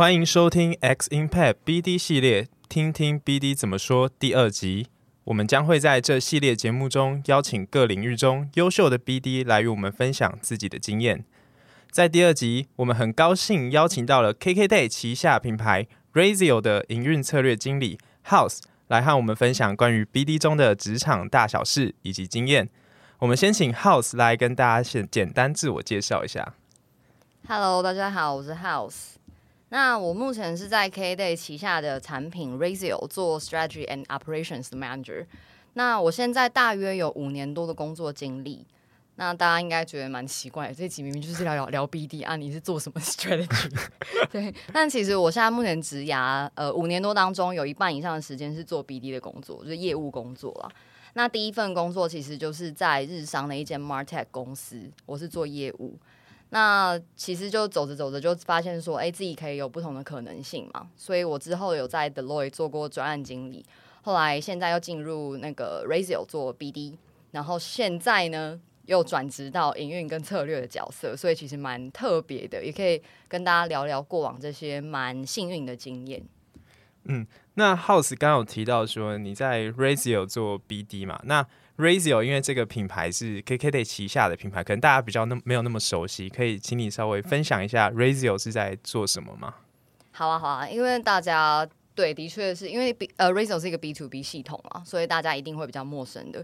欢迎收听 X Impact BD 系列，听听 BD 怎么说第二集。我们将会在这系列节目中邀请各领域中优秀的 BD 来与我们分享自己的经验。在第二集，我们很高兴邀请到了 KKday 旗下品牌 Razio 的营运策略经理 House 来和我们分享关于 BD 中的职场大小事以及经验。我们先请 House 来跟大家先简单自我介绍一下。Hello，大家好，我是 House。那我目前是在 KKday 旗下的产品 Razio 做 Strategy and Operations Manager。那我现在大约有五年多的工作经历。那大家应该觉得蛮奇怪，这集明明就是聊聊聊 BD 啊，你是做什么 Strategy？对，但其实我现在目前职涯呃五年多当中，有一半以上的时间是做 BD 的工作，就是业务工作啦。那第一份工作其实就是在日商的一间 Martech 公司，我是做业务。那其实就走着走着就发现说，哎、自己可以有不同的可能性嘛。所以我之后有在 Deloitte 做过专案经理，后来现在又进入那个 Razio 做 BD，然后现在呢又转职到营运跟策略的角色，所以其实蛮特别的，也可以跟大家聊聊过往这些蛮幸运的经验。嗯，那 House 刚有提到说你在 Razio 做 BD 嘛？那 Razio 因为这个品牌是 KKday 旗下的品牌，可能大家比较那没有那么熟悉，可以请你稍微分享一下 Razio 是在做什么吗？好啊，好啊，因为大家对，的确是因为 B 呃 Razio 是一个 B to B 系统嘛，所以大家一定会比较陌生的。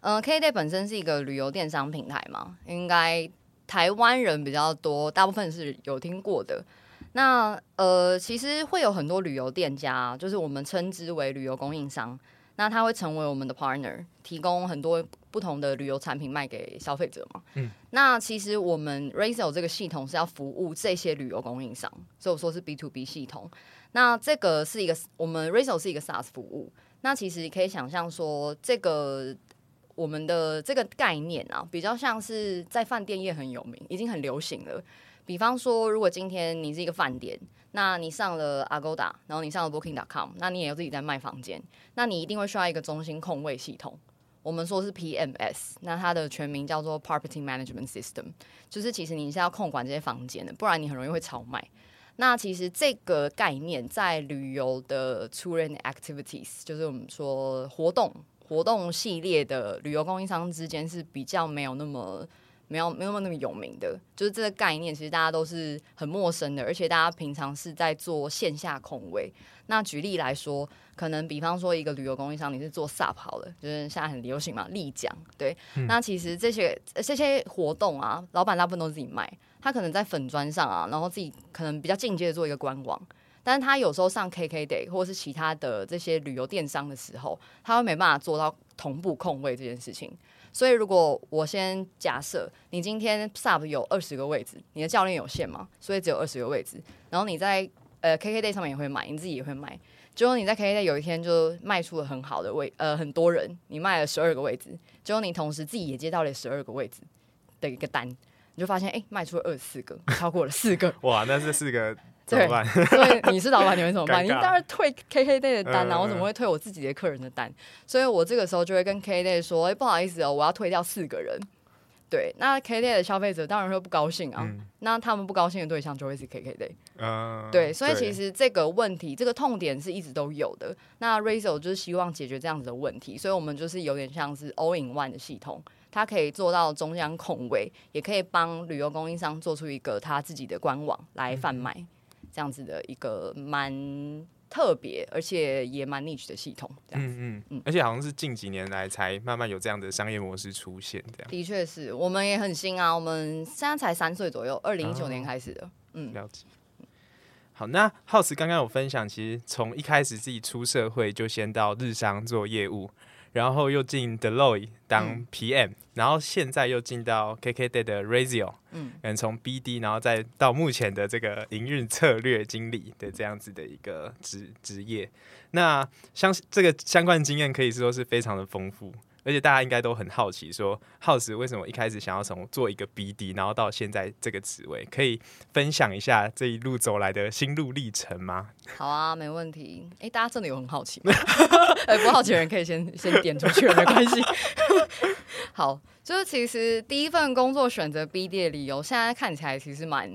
嗯、呃，KKday 本身是一个旅游电商平台嘛，应该台湾人比较多，大部分是有听过的。那呃，其实会有很多旅游店家，就是我们称之为旅游供应商。那他会成为我们的 partner，提供很多不同的旅游产品卖给消费者嘛。嗯，那其实我们 Razio 这个系统是要服务这些旅游供应商，所以我说是 B to B 系统。那这个是一个我们 Razio 是一个 SaaS 服务。那其实可以想象说，这个我们的这个概念啊，比较像是在饭店业很有名，已经很流行了。比方说，如果今天你是一个饭店。那你上了 Agoda，然后你上了 Booking.com，那你也有自己在卖房间，那你一定会需要一个中心控位系统。我们说是 PMS，那它的全名叫做 Property Management System，就是其实你是要控管这些房间的，不然你很容易会超卖。那其实这个概念在旅游的 Tour and Activities，就是我们说活动活动系列的旅游供应商之间是比较没有那么。没有没有那么有名的，就是这个概念，其实大家都是很陌生的，而且大家平常是在做线下控位。那举例来说，可能比方说一个旅游供应商，你是做 SUP 好了，就是现在很流行嘛，立桨。对，嗯、那其实这些这些活动啊，老板大部分都是自己卖，他可能在粉砖上啊，然后自己可能比较进阶的做一个官网，但是他有时候上 KKday 或者是其他的这些旅游电商的时候，他会没办法做到同步控位这件事情。所以，如果我先假设你今天 Sub 有二十个位置，你的教练有限嘛，所以只有二十个位置。然后你在呃 KKday 上面也会买，你自己也会买。结果你在 KKday 有一天就卖出了很好的位，呃，很多人，你卖了十二个位置。结果你同时自己也接到了十二个位置的一个单，你就发现哎、卖出了二十四个，超过了四个。哇，那这四个。对，所以你是老板，你会怎么办？你当然退 KKday 的单呐、啊，嗯、我怎么会退我自己的客人的单？所以我这个时候就会跟 KKday 说：“哎、欸，不好意思哦，我要退掉四个人。”对，那 KKday 的消费者当然会不高兴啊。嗯、那他们不高兴的对象就会是 KKday。嗯，对，所以其实这个问题，这个痛点是一直都有的。那 Razor 就是希望解决这样子的问题，所以我们就是有点像是 All in One 的系统，它可以做到中央控位，也可以帮旅游供应商做出一个他自己的官网来贩卖。嗯这样子的一个蛮特别，而且也蛮 niche 的系统，这样子，嗯嗯嗯，而且好像是近几年来才慢慢有这样的商业模式出现，这样。的确是我们也很新啊，我们现在才三岁左右，二零一九年开始的，哦、嗯，了解。好，那 House 刚刚有分享，其实从一开始自己出社会就先到日商做业务。然后又进 Deloitte 当 PM，、嗯、然后现在又进到 KKday 的 Razio，嗯，从 BD，然后再到目前的这个营运策略经理的这样子的一个职职业，那相这个相关经验可以说是非常的丰富。而且大家应该都很好奇，说 House 为什么一开始想要从做一个 BD，然后到现在这个职位，可以分享一下这一路走来的心路历程吗？好啊，没问题。哎、欸，大家真的有很好奇吗？哎、欸，不好奇的人可以先先点出去，没关系。好，就是其实第一份工作选择 BD 的理由，现在看起来其实蛮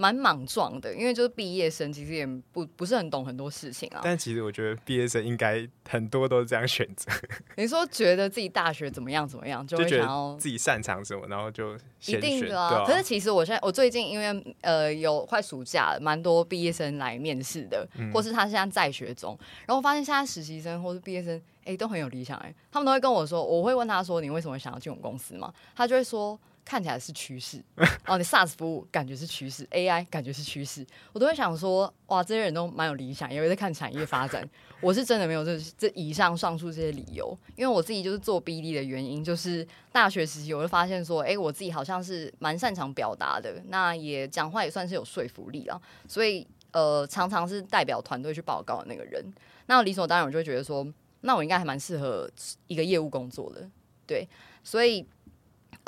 蛮莽撞的，因为就是毕业生，其实也不不是很懂很多事情啊。但其实我觉得毕业生应该很多都是这样选择。你说觉得自己大学怎么样怎么样，就会想要自己擅长什么，然后就一定的啊。啊可是其实我现在我最近因为呃有快暑假了，蛮多毕业生来面试的，嗯、或是他现在在学中，然后我发现现在实习生或是毕业生哎、欸、都很有理想哎、欸，他们都会跟我说，我会问他说，你为什么想要进我们公司嘛？他就会说。看起来是趋势哦，你 SaaS 服务感觉是趋势，AI 感觉是趋势，我都会想说，哇，这些人都蛮有理想，也会在看产业发展。我是真的没有这这以上上述这些理由，因为我自己就是做 BD 的原因，就是大学时期我就发现说，哎、我自己好像是蛮擅长表达的，那也讲话也算是有说服力啊，所以呃，常常是代表团队去报告的那个人。那理所当然，我就会觉得说，那我应该还蛮适合一个业务工作的，对，所以。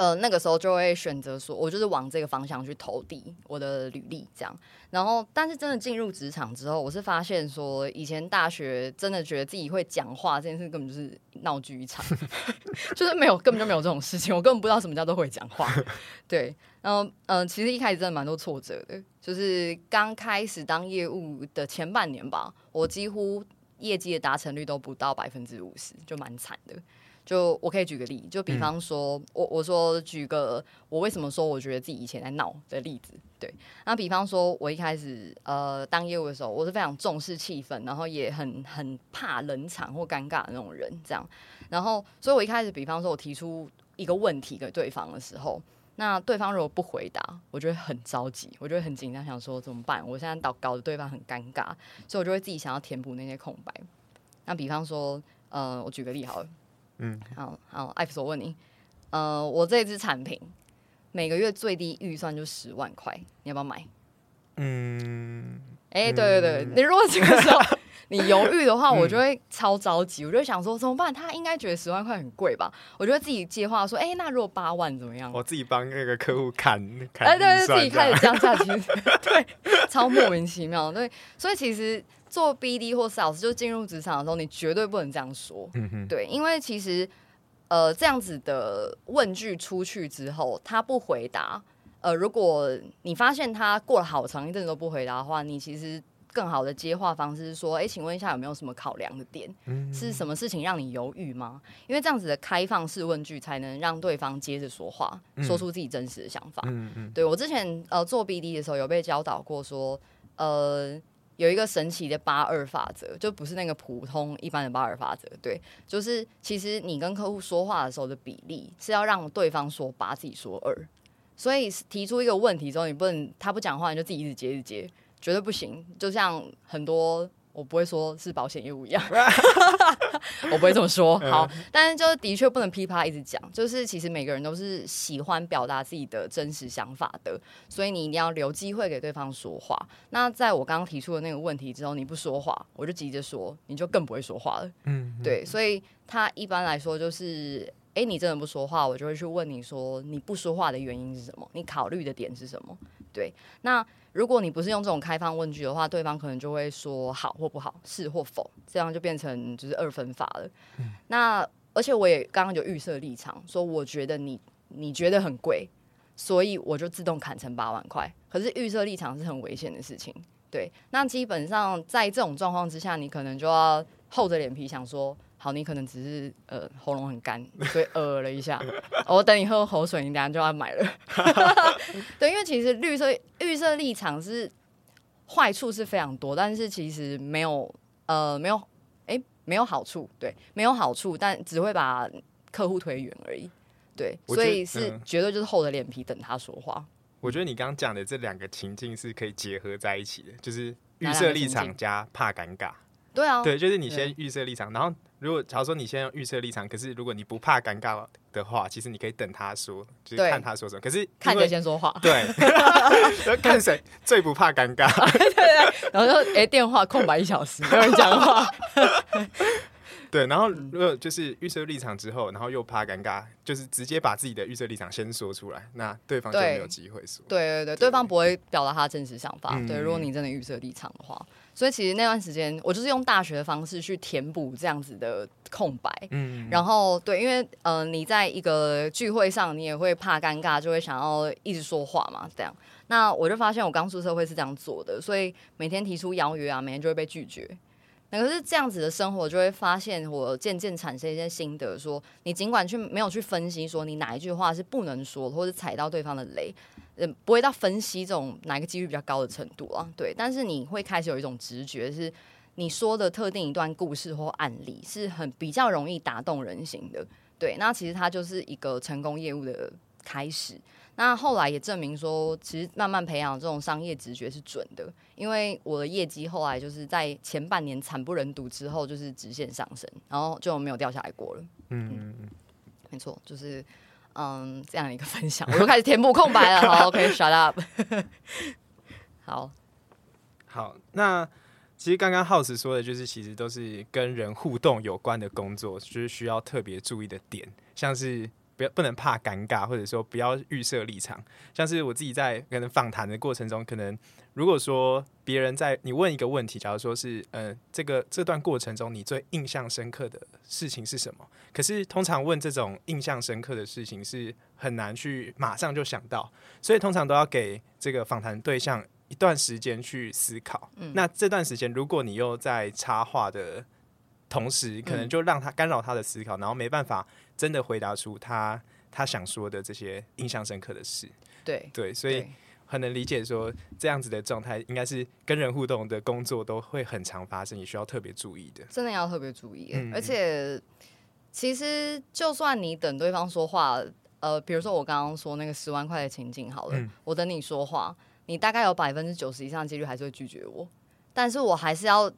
呃，那个时候就会选择说，我就是往这个方向去投递我的履历，这样。然后，但是真的进入职场之后，我是发现说，以前大学真的觉得自己会讲话这件事根本就是闹剧一场，就是没有，根本就没有这种事情，我根本不知道什么叫做会讲话。对，然后，嗯、其实一开始真的蛮多挫折的，就是刚开始当业务的前半年吧，我几乎业绩的达成率都不到百分之五十，就蛮惨的。就我可以举个例，就比方说，嗯、我我说举个我为什么说我觉得自己以前在闹的例子，对，那比方说，我一开始呃当业务的时候，我是非常重视气氛，然后也很很怕冷场或尴尬的那种人，这样，然后所以我一开始，比方说我提出一个问题给对方的时候，那对方如果不回答，我就会很着急，我就会很紧张，想说怎么办？我现在搞搞得对方很尴尬，所以我就会自己想要填补那些空白。那比方说，呃，我举个例好了。嗯，好好，艾弗，我问你，呃，我这支产品每个月最低预算就十万块，你要不要买？嗯，哎、欸，对对对，嗯、你如果这个时候 你犹豫的话，我就会超着急，我就会想说怎么办？他应该觉得十万块很贵吧？我就会自己接话说，哎、欸，那如果八万怎么样？我自己帮那个客户砍，哎，对对，自己开始降价，其实 对，超莫名其妙，对，所以其实。做 BD 或 Sales 就进入职场的时候，你绝对不能这样说，对，因为其实呃这样子的问句出去之后，他不回答，呃，如果你发现他过了好长一阵子都不回答的话，你其实更好的接话方式是说，哎、欸，请问一下有没有什么考量的点？嗯、是什么事情让你犹豫吗？因为这样子的开放式问句才能让对方接着说话，嗯、说出自己真实的想法。嗯嗯对我之前呃做 BD 的时候有被教导过说，呃。有一个神奇的八二法则，就不是那个普通一般的八二法则，对，就是其实你跟客户说话的时候的比例是要让对方说八，自己说二，所以提出一个问题之后，你不能他不讲话，你就自己一直接一直接，绝对不行。就像很多。我不会说是保险业务一样，我不会这么说。好，但是就是的确不能噼啪一直讲，就是其实每个人都是喜欢表达自己的真实想法的，所以你一定要留机会给对方说话。那在我刚刚提出的那个问题之后，你不说话，我就急着说，你就更不会说话了。嗯，对，所以他一般来说就是，哎、欸，你真的不说话，我就会去问你说，你不说话的原因是什么？你考虑的点是什么？对，那。如果你不是用这种开放问句的话，对方可能就会说好或不好，是或否，这样就变成就是二分法了。嗯、那而且我也刚刚有预设立场，说我觉得你你觉得很贵，所以我就自动砍成八万块。可是预设立场是很危险的事情，对。那基本上在这种状况之下，你可能就要厚着脸皮想说。好，你可能只是呃喉咙很干，所以呃了一下。我等你喝口水，你等下就要买了。对，因为其实绿色预设立场是坏处是非常多，但是其实没有呃没有哎、欸、没有好处，对，没有好处，但只会把客户推远而已。对，所以是绝对就是厚着脸皮等他说话。我觉得你刚刚讲的这两个情境是可以结合在一起的，就是预设立场加怕尴尬。对啊，对，就是你先预设立场，然后。如果假如说你先预设立场，可是如果你不怕尴尬的话，其实你可以等他说，就是看他说什么。可是看谁先说话，对，看谁 最不怕尴尬。对对，然后就哎、欸，电话空白一小时，没有人讲话。对，然后如果就是预设立场之后，然后又怕尴尬，就是直接把自己的预设立场先说出来，那对方就没有机会说。对对对，对，对方不会表达他真实想法。对，如果你真的预设立场的话。所以其实那段时间，我就是用大学的方式去填补这样子的空白。嗯，然后对，因为呃，你在一个聚会上，你也会怕尴尬，就会想要一直说话嘛，这样。那我就发现我刚出社会是这样做的，所以每天提出邀约啊，每天就会被拒绝。可是这样子的生活，就会发现我渐渐产生一些心得，说你尽管去没有去分析说你哪一句话是不能说，或者踩到对方的雷，嗯，不会到分析这种哪个几率比较高的程度啊，对。但是你会开始有一种直觉，是你说的特定一段故事或案例是很比较容易打动人心的，对。那其实它就是一个成功业务的开始。那后来也证明说，其实慢慢培养这种商业直觉是准的，因为我的业绩后来就是在前半年惨不忍睹之后，就是直线上升，然后就没有掉下来过了。嗯嗯嗯，没错，就是嗯这样一个分享，我又开始填补空白了。好，OK，shut up。好，好，那其实刚刚 House 说的就是，其实都是跟人互动有关的工作，就是需要特别注意的点，像是。不要不能怕尴尬，或者说不要预设立场。像是我自己在可能访谈的过程中，可能如果说别人在你问一个问题，假如说是呃这个这段过程中你最印象深刻的事情是什么？可是通常问这种印象深刻的事情是很难去马上就想到，所以通常都要给这个访谈对象一段时间去思考。嗯，那这段时间如果你又在插话的同时，可能就让他干扰他的思考，然后没办法。真的回答出他他想说的这些印象深刻的事，对对，所以很能理解说这样子的状态应该是跟人互动的工作都会很常发生，你需要特别注意的。真的要特别注意，而且其实就算你等对方说话，呃，比如说我刚刚说那个十万块的情景好了，嗯，我等你说话，你大概有百分之九十以上的几率还是会拒绝我，但是我还是要。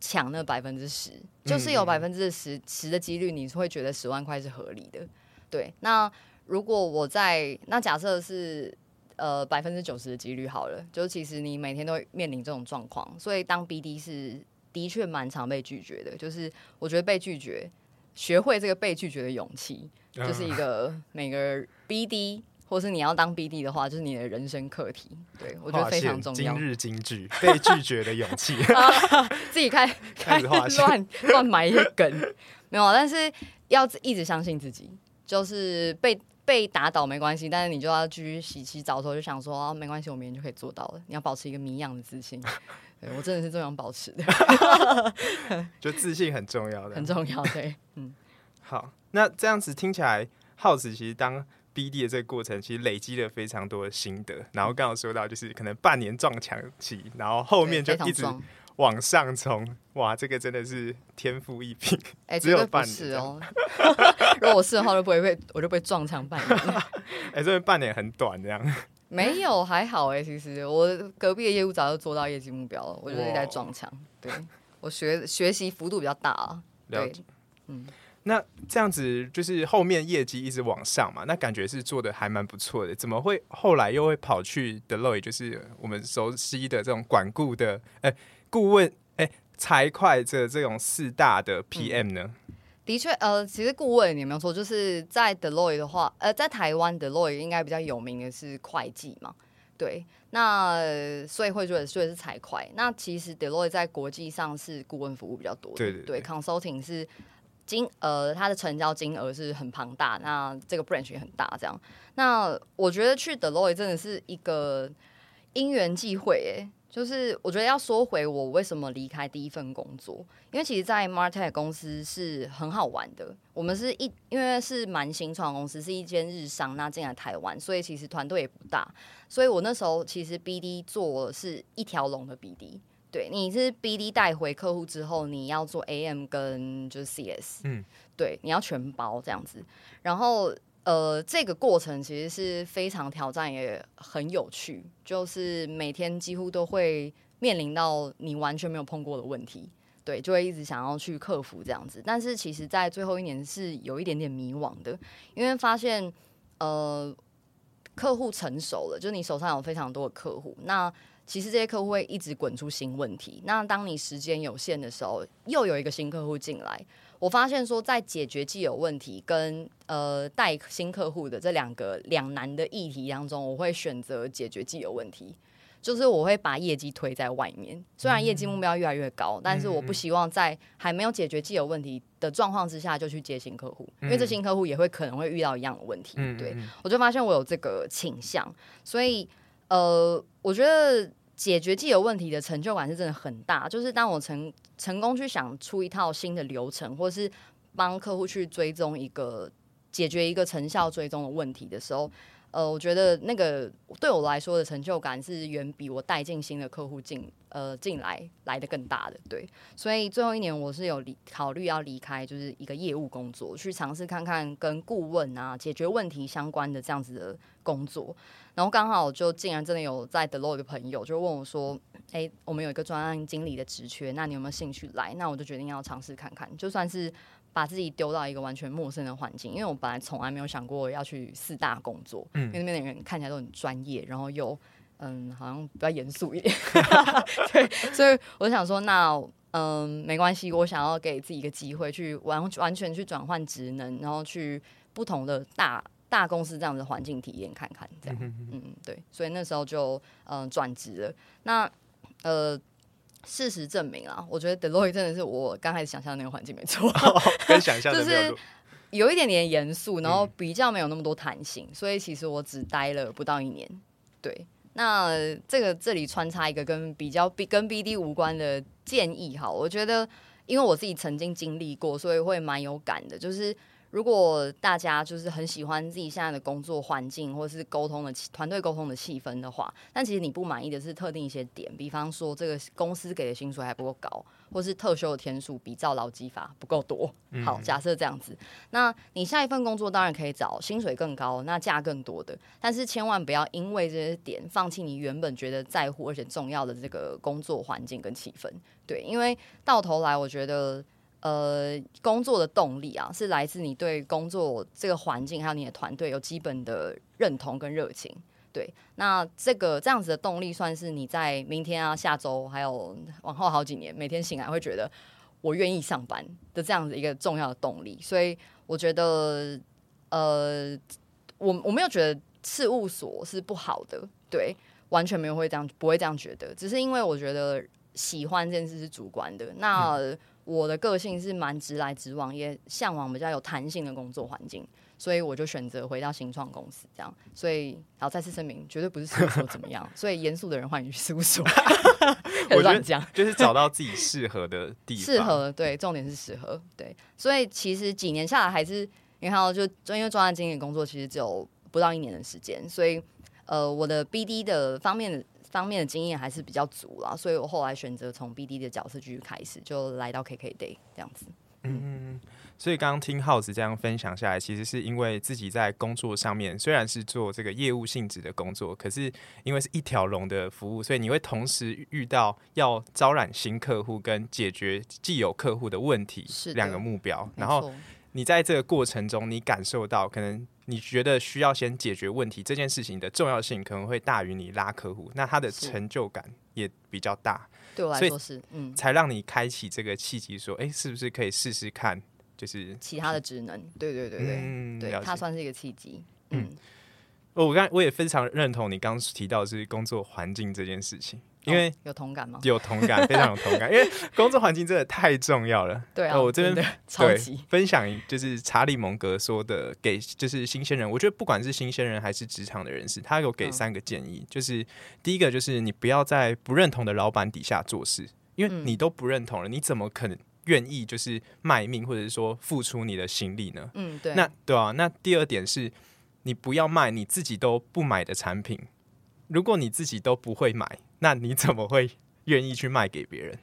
抢那百分之十，就是有百分之十十的几率，你会觉得十万块是合理的。对，那如果我在那假设是呃百分之九十的几率好了，就是其实你每天都会面临这种状况，所以当 BD 是的确蛮常被拒绝的。就是我觉得被拒绝，学会这个被拒绝的勇气，就是一个每个 BD。或是你要当 BD 的话，就是你的人生课题。对，我觉得非常重要。今日金句，被拒绝的勇气。自己开 开始乱乱埋一些梗，没有，但是要一直相信自己。就是被被打倒没关系，但是你就要继续洗洗澡的时候就想说，哦，没关系，我明天就可以做到了。你要保持一个谜样的自信。对，我真的是这样保持的。就自信很重要的，很重要。对，嗯。好，那这样子听起来，耗子其实当。BD 的这个过程其实累积了非常多的心得，然后刚好说到就是可能半年撞墙期，然后后面就一直往上冲，哇，这个真的是天赋异禀。哎、欸，只有半年哦。如果我是的话，就不会被我就被撞墙半年。哎、欸，这个半年很短，这样。没有，还好哎、欸，其实我隔壁的业务早就做到业绩目标了，我就是在撞墙。对，我学学习幅度比较大啊。对，嗯。那这样子就是后面业绩一直往上嘛，那感觉是做的还蛮不错的。怎么会后来又会跑去 Deloitte，就是我们熟悉的这种管顾的哎顾问哎财会这这种四大的 PM 呢？嗯、的确，呃，其实顾问你没有错，就是在 Deloitte 的话，呃，在台湾 Deloitte 应该比较有名的是会计嘛，对。那所以会觉得所以是财会。那其实 Deloitte 在国际上是顾问服务比较多的，对对对，对，Consulting 是。金呃，它的成交金额是很庞大，那这个 branch 也很大，这样。那我觉得去 Deloitte 真的是一个因缘际会，哎，就是我觉得要说回我为什么离开第一份工作，因为其实，在 Martech 公司是很好玩的。我们是一因为是蛮新创公司，是一间日商，那进来台湾，所以其实团队也不大。所以我那时候其实 BD 做是一条龙的 BD。对，你是 BD 带回客户之后，你要做 AM 跟就是 CS，嗯，对，你要全包这样子。然后呃，这个过程其实是非常挑战，也很有趣，就是每天几乎都会面临到你完全没有碰过的问题，对，就会一直想要去克服这样子。但是其实，在最后一年是有一点点迷惘的，因为发现呃，客户成熟了，就你手上有非常多的客户，那。其实这些客户会一直滚出新问题。那当你时间有限的时候，又有一个新客户进来，我发现说，在解决既有问题跟呃带新客户的这两个两难的议题当中，我会选择解决既有问题。就是我会把业绩推在外面，虽然业绩目标越来越高，嗯、但是我不希望在还没有解决既有问题的状况之下就去接新客户，嗯、因为这新客户也会可能会遇到一样的问题。嗯、对，我就发现我有这个倾向，所以呃，我觉得解决既有问题的成就感是真的很大。就是当我成成功去想出一套新的流程，或是帮客户去追踪一个解决一个成效追踪的问题的时候。呃，我觉得那个对我来说的成就感是远比我带进新的客户进呃进来来的更大的，对。所以最后一年我是有离考虑要离开，就是一个业务工作，去尝试看看跟顾问啊解决问题相关的这样子的工作。然后刚好就竟然真的有在 Deloitte 的朋友就问我说：“哎，我们有一个专案经理的职缺，那你有没有兴趣来？”那我就决定要尝试看看，就算是。把自己丢到一个完全陌生的环境，因为我本来从来没有想过要去四大工作，嗯，因为那边的人看起来都很专业，然后又嗯，好像比较严肃一点，对，所以我想说，那嗯，没关系，我想要给自己一个机会，去完完全去转换职能，然后去不同的大大公司这样的环境体验看看，这样，嗯，嗯，对，所以那时候就嗯转职了，那呃。事实证明啊，我觉得 Deloitte 真的是我刚开始想象的那个环境没错，哦，跟想象的 就是有一点点严肃，然后比较没有那么多弹性，嗯、所以其实我只待了不到一年。对，那这个这里穿插一个跟比较 B 跟 BD 无关的建议哈，我觉得因为我自己曾经经历过，所以会蛮有感的，就是。如果大家就是很喜欢自己现在的工作环境，或是沟通的团队沟通的气氛的话，但其实你不满意的是特定一些点，比方说这个公司给的薪水还不够高，或是特休的天数比照劳基法不够多。好，假设这样子，那你下一份工作当然可以找薪水更高、那价更多的，但是千万不要因为这些点放弃你原本觉得在乎而且重要的这个工作环境跟气氛。对，因为到头来我觉得。呃，工作的动力啊，是来自你对工作这个环境还有你的团队有基本的认同跟热情。对，那这个这样子的动力，算是你在明天啊、下周还有往后好几年，每天醒来会觉得我愿意上班的这样子一个重要的动力。所以我觉得，呃，我我没有觉得事务所是不好的，对，完全没有会这样，不会这样觉得，只是因为我觉得喜欢这件事是主观的。那。嗯我的个性是蛮直来直往，也向往比较有弹性的工作环境，所以我就选择回到新创公司这样。所以，然后再次声明，绝对不是事务所怎么样。所以，严肃的人欢迎去事务所。我乱讲，就是找到自己适合的地方。适合，对，重点是适合，对。所以，其实几年下来，还是你看到，就因为专案经理工作，其实只有不到一年的时间，所以，呃，我的 BD 的方面的。方面的经验还是比较足啦，所以我后来选择从 BD 的角色继续开始，就来到 KKday 这样子。嗯，所以刚刚听浩子这样分享下来，其实是因为自己在工作上面虽然是做这个业务性质的工作，可是因为是一条龙的服务，所以你会同时遇到要招揽新客户跟解决既有客户的问题两个目标，然后你在这个过程中，你感受到可能。你觉得需要先解决问题这件事情的重要性可能会大于你拉客户，那他的成就感也比较大。对我来说是，嗯，才让你开启这个契机，说，哎、欸，是不是可以试试看，就是其他的职能？对对对对，嗯、对，它算是一个契机。嗯，嗯我刚我也非常认同你刚刚提到的是工作环境这件事情。因为有同感吗？有同感，非常有同感。因为 工作环境真的太重要了。对啊，我这边超级分享就是查理蒙格说的，给就是新鲜人。我觉得不管是新鲜人还是职场的人士，他有给三个建议。就是第一个就是你不要在不认同的老板底下做事，因为你都不认同了，你怎么可能愿意就是卖命或者是说付出你的心力呢？嗯，对。那对啊，那第二点是你不要卖你自己都不买的产品。如果你自己都不会买，那你怎么会愿意去卖给别人？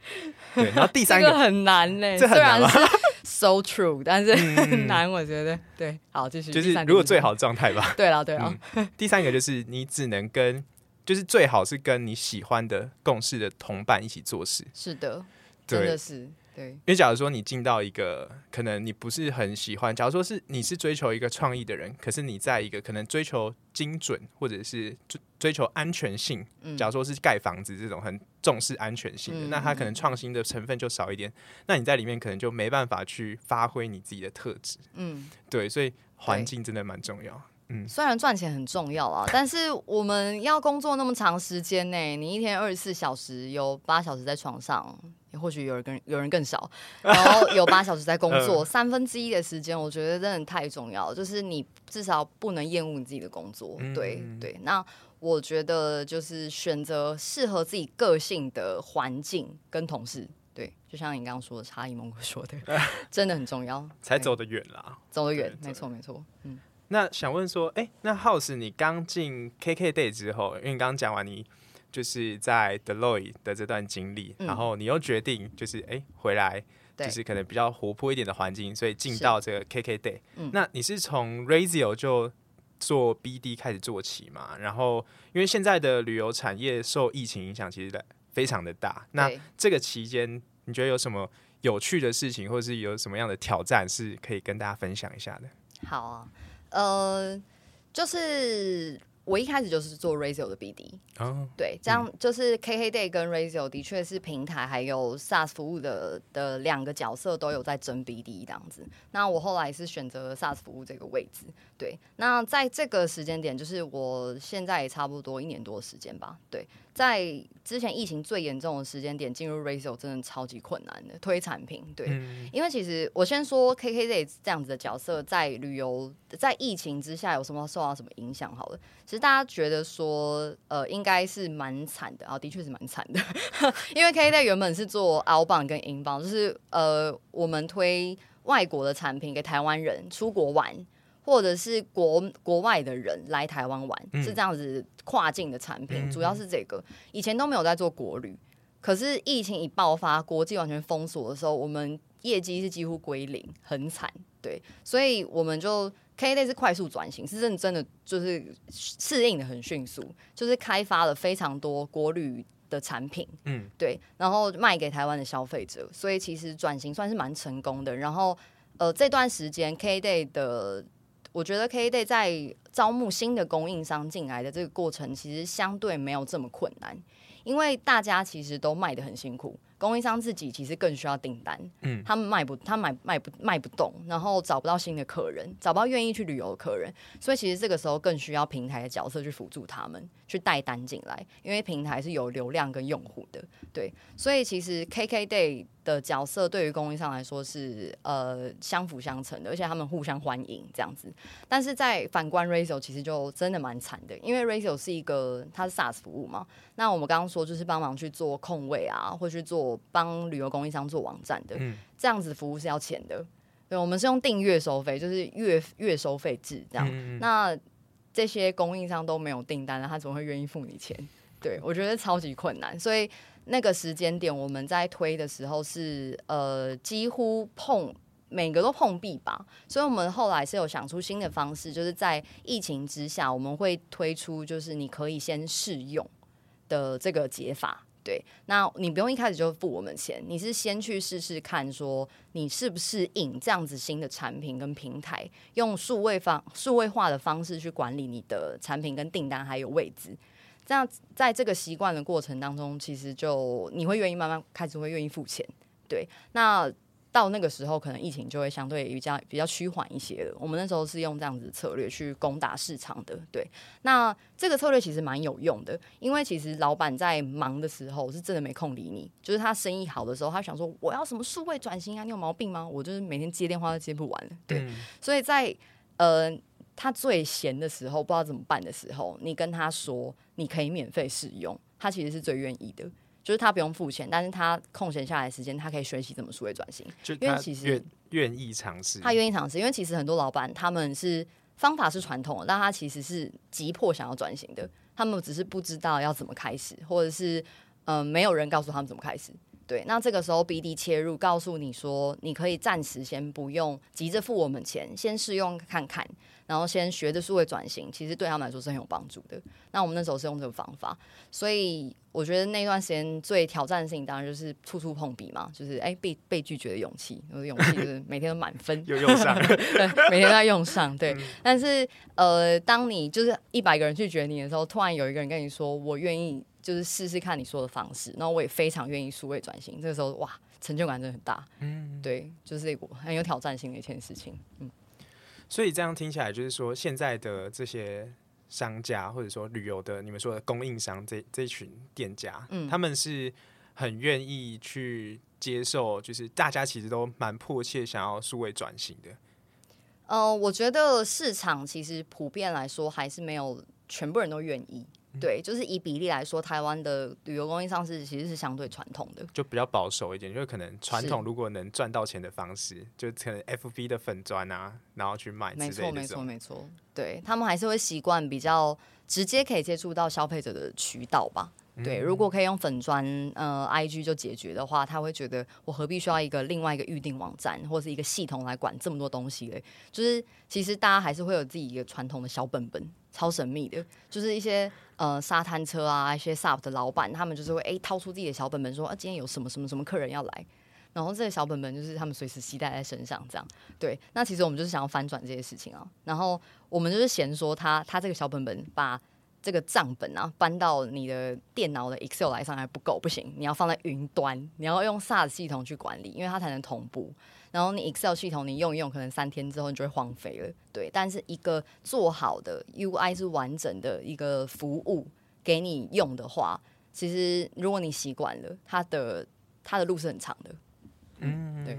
对，然后第三个，个很难呢，这很难吗？虽然是 so true，但是很难，我觉得。对，好，继续。就是如果最好的状态吧。对了，对了、嗯。第三个就是你只能跟，就是最好是跟你喜欢的共事的同伴一起做事。是的，真的是。对，因为假如说你进到一个可能你不是很喜欢，假如说是你是追求一个创意的人，可是你在一个可能追求精准或者是追追求安全性，嗯、假如说是盖房子这种很重视安全性的，嗯、那它可能创新的成分就少一点，那你在里面可能就没办法去发挥你自己的特质。嗯，对，所以环境真的蛮重要。嗯，虽然赚钱很重要啊，但是我们要工作那么长时间呢，你一天二十四小时，有八小时在床上，或许有人更有人更少，然后有八小时在工作，三分之一的时间，我觉得真的太重要了。就是你至少不能厌恶你自己的工作，对对。那我觉得就是选择适合自己个性的环境跟同事，对，就像你刚刚说的，查理芒格说的，真的很重要，才走得远啦，走得远，没错没错，嗯。那想问说，哎、欸，那 House 你刚进 KKday 之后，因为你刚刚讲完你就是在 Deloitte 的这段经历，嗯、然后你又决定就是哎、欸、回来，就是可能比较活泼一点的环境，所以进到这个 KKday。嗯、那你是从 Razio 就做 BD 开始做起嘛？然后因为现在的旅游产业受疫情影响，其实非常的大。那这个期间，你觉得有什么有趣的事情，或者是有什么样的挑战，是可以跟大家分享一下的？好啊。呃，就是我一开始就是做 Razio 的 BD，哦，对，这样就是 KKday 跟 Razio 的确是平台还有 SaaS 服务的的两个角色都有在争 BD 这样子。那我后来是选择 SaaS 服务这个位置，对。那在这个时间点，就是我现在也差不多一年多的时间吧，对。在之前疫情最严重的时间点进入 Razio 真的超级困难的推产品，对，嗯、因为其实我先说 KKday 这样子的角色在旅游在疫情之下有什么受到什么影响？好了，其实大家觉得说呃应该是蛮惨的啊，的确是蛮惨的，因为 KKday 原本是做 outbound 跟 inbound，就是呃我们推外国的产品给台湾人出国玩。或者是国国外的人来台湾玩，嗯、是这样子跨境的产品，嗯、主要是这个。以前都没有在做国旅，可是疫情一爆发，国际完全封锁的时候，我们业绩是几乎归零，很惨。对，所以我们就 KKday 是快速转型，是认真的就是适应的很迅速，就是开发了非常多国旅的产品，嗯，对，然后卖给台湾的消费者，所以其实转型算是蛮成功的。然后呃，这段时间 KKday 的我觉得 KKday 在招募新的供应商进来的这个过程，其实相对没有这么困难，因为大家其实都卖得很辛苦。供应商自己其实更需要订单，嗯，他们卖不，他买卖不卖不动，然后找不到新的客人，找不到愿意去旅游的客人，所以其实这个时候更需要平台的角色去辅助他们，去带单进来，因为平台是有流量跟用户的，对，所以其实 KKday 的角色对于供应商来说是呃相辅相成的，而且他们互相欢迎这样子。但是在反观 Razor 其实就真的蛮惨的，因为 Razor 是一个它是 SaaS 服务嘛，那我们刚刚说就是帮忙去做空位啊，或去做。帮旅游供应商做网站的，嗯、这样子服务是要钱的。对，我们是用订阅收费，就是月月收费制这样。嗯、那这些供应商都没有订单了，他怎么会愿意付你钱？对，我觉得超级困难。所以那个时间点我们在推的时候是呃几乎碰每个都碰壁吧。所以我们后来是有想出新的方式，就是在疫情之下，我们会推出就是你可以先试用的这个解法。对，那你不用一开始就付我们钱，你是先去试试看，说你适不适应这样子新的产品跟平台，用数位方数位化的方式去管理你的产品跟订单还有位置，这样在这个习惯的过程当中，其实就你会愿意慢慢开始会愿意付钱。对，那。到那个时候，可能疫情就会相对比较比较趋缓一些了。我们那时候是用这样子的策略去攻打市场的，对。那这个策略其实蛮有用的，因为其实老板在忙的时候是真的没空理你。就是他生意好的时候，他想说我要什么数位转型啊？你有毛病吗？我就是每天接电话都接不完了，对。嗯、所以在呃他最闲的时候，不知道怎么办的时候，你跟他说你可以免费试用，他其实是最愿意的。就是他不用付钱，但是他空闲下来的时间，他可以学习怎么数位转型。因为其实愿意尝试，他愿意尝试，因为其实很多老板他们是方法是传统的，但他其实是急迫想要转型的。他们只是不知道要怎么开始，或者是嗯、呃，没有人告诉他们怎么开始。对，那这个时候 BD 切入，告诉你说，你可以暂时先不用急着付我们钱，先试用看看，然后先学着数位转型，其实对他们来说是很有帮助的。那我们那时候是用这个方法，所以我觉得那段时间最挑战性当然就是处处碰壁嘛，就是哎被被拒绝的勇气，我的勇气就是每天都满分，又用上，对，每天都在用上，对。嗯、但是呃，当你就是一百个人拒绝你的时候，突然有一个人跟你说，我愿意。就是试试看你说的方式，然后我也非常愿意数位转型。这个时候，哇，成就感真的很大。嗯，对，就是一股很有挑战性的一件事情。嗯，所以这样听起来，就是说现在的这些商家，或者说旅游的你们说的供应商这这群店家，嗯，他们是很愿意去接受，就是大家其实都蛮迫切想要数位转型的。呃，我觉得市场其实普遍来说还是没有全部人都愿意。对，就是以比例来说，台湾的旅游供应商是其实是相对传统的，就比较保守一点，就是可能传统如果能赚到钱的方式，就可能 FB 的粉砖啊，然后去卖。没错，没错，没错。对，他们还是会习惯比较直接可以接触到消费者的渠道吧。对，如果可以用粉砖呃 IG 就解决的话，他会觉得我何必需要一个另外一个预订网站或是一个系统来管这么多东西嘞？就是其实大家还是会有自己一个传统的小本本，超神秘的，就是一些呃沙滩车啊，一些 SUP 的老板，他们就是会哎掏出自己的小本本说啊，今天有什么什么什么客人要来，然后这个小本本就是他们随时携带在身上这样。对，那其实我们就是想要翻转这些事情啊，然后我们就是嫌说他他这个小本本把。这个账本啊，搬到你的电脑的 Excel 来上还不够，不行，你要放在云端，你要用 SaaS 系统去管理，因为它才能同步。然后你 Excel 系统你用一用，可能三天之后你就会荒废了。对，但是一个做好的 UI 是完整的一个服务给你用的话，其实如果你习惯了，它的它的路是很长的。嗯，对，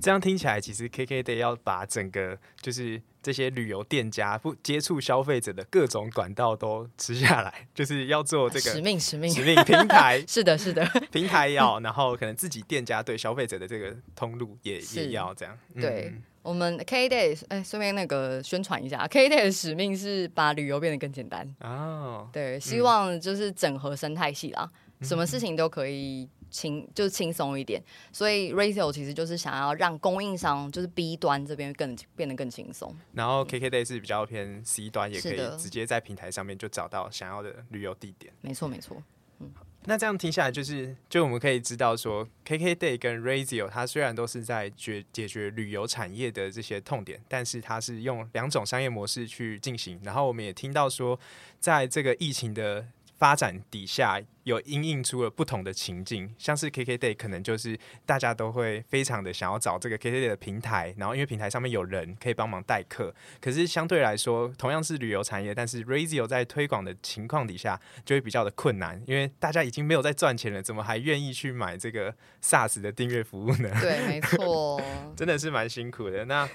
这样听起来，其实 KKday 要把整个就是这些旅游店家不接触消费者的各种管道都吃下来，就是要做这个使命，使命，使命平台。是的，是的，平台要，然后可能自己店家对消费者的这个通路也也要这样。对，嗯、我们 KKday 哎，顺便那个宣传一下，KKday 的使命是把旅游变得更简单哦。对，希望就是整合生态系啦，嗯、什么事情都可以。轻就是轻松一点，所以 Razio 其实就是想要让供应商就是 B 端这边更变得更轻松。然后 KKday 是比较偏 C 端，也可以直接在平台上面就找到想要的旅游地点。没错，没错。嗯，那这样听下来，就是就我们可以知道说，KKday 跟 Razio 它虽然都是在解解决旅游产业的这些痛点，但是它是用两种商业模式去进行。然后我们也听到说，在这个疫情的发展底下，有因应出了不同的情境，像是 KKday 可能就是大家都会非常的想要找这个 KKday 的平台，然后因为平台上面有人可以帮忙代客。可是相对来说，同样是旅游产业，但是 Razio 在推广的情况底下就会比较的困难，因为大家已经没有在赚钱了，怎么还愿意去买这个 SaaS 的订阅服务呢？对，没错，真的是蛮辛苦的。那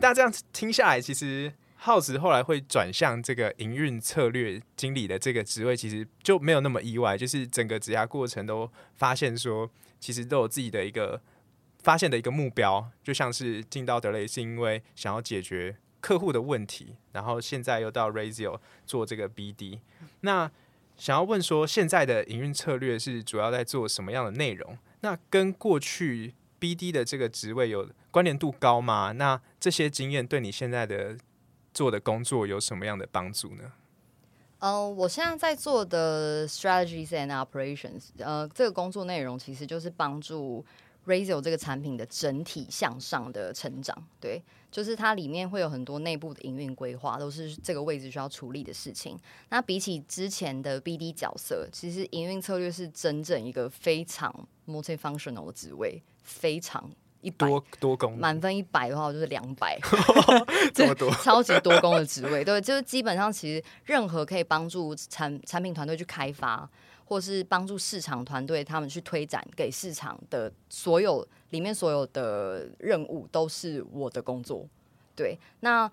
大家这样听下来，其实。耗子后来会转向这个营运策略经理的这个职位，其实就没有那么意外。就是整个职涯过程都发现说，其实都有自己的一个发现的一个目标。就像是进到德雷是因为想要解决客户的问题，然后现在又到 Razio 做这个 BD。那想要问说，现在的营运策略是主要在做什么样的内容？那跟过去 BD 的这个职位有关联度高吗？那这些经验对你现在的做的工作有什么样的帮助呢？呃，我现在在做的 strategies and operations，呃，这个工作内容其实就是帮助 Razio 这个产品的整体向上的成长。对，就是它里面会有很多内部的营运规划，都是这个位置需要处理的事情。那比起之前的 BD 角色，其实营运策略是真正一个非常 multifunctional 的职位，非常。一百多多工，满分一百的话，我就是两百，这么多，超级多工的职位，对，就是基本上其实任何可以帮助产产品团队去开发，或是帮助市场团队他们去推展给市场的所有里面所有的任务，都是我的工作，对，那。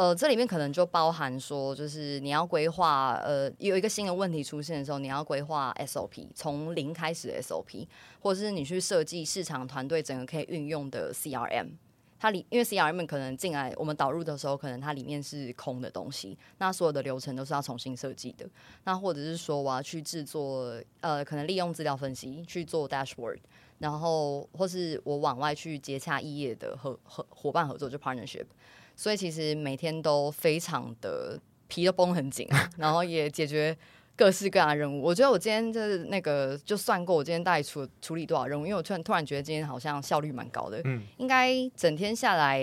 呃，这里面可能就包含说，就是你要规划，呃，有一个新的问题出现的时候，你要规划 SOP，从零开始 SOP，或者是你去设计市场团队整个可以运用的 CRM，它里因为 CRM 可能进来我们导入的时候，可能它里面是空的东西，那所有的流程都是要重新设计的。那或者是说我要去制作，呃，可能利用资料分析去做 dashboard，然后或是我往外去接洽异业的合合伙伴合作，就 partnership。所以其实每天都非常的皮都绷很紧啊，然后也解决各式各样的任务。我觉得我今天就是那个就算过我今天大概处处理多少任务，因为我突然突然觉得今天好像效率蛮高的。嗯，应该整天下来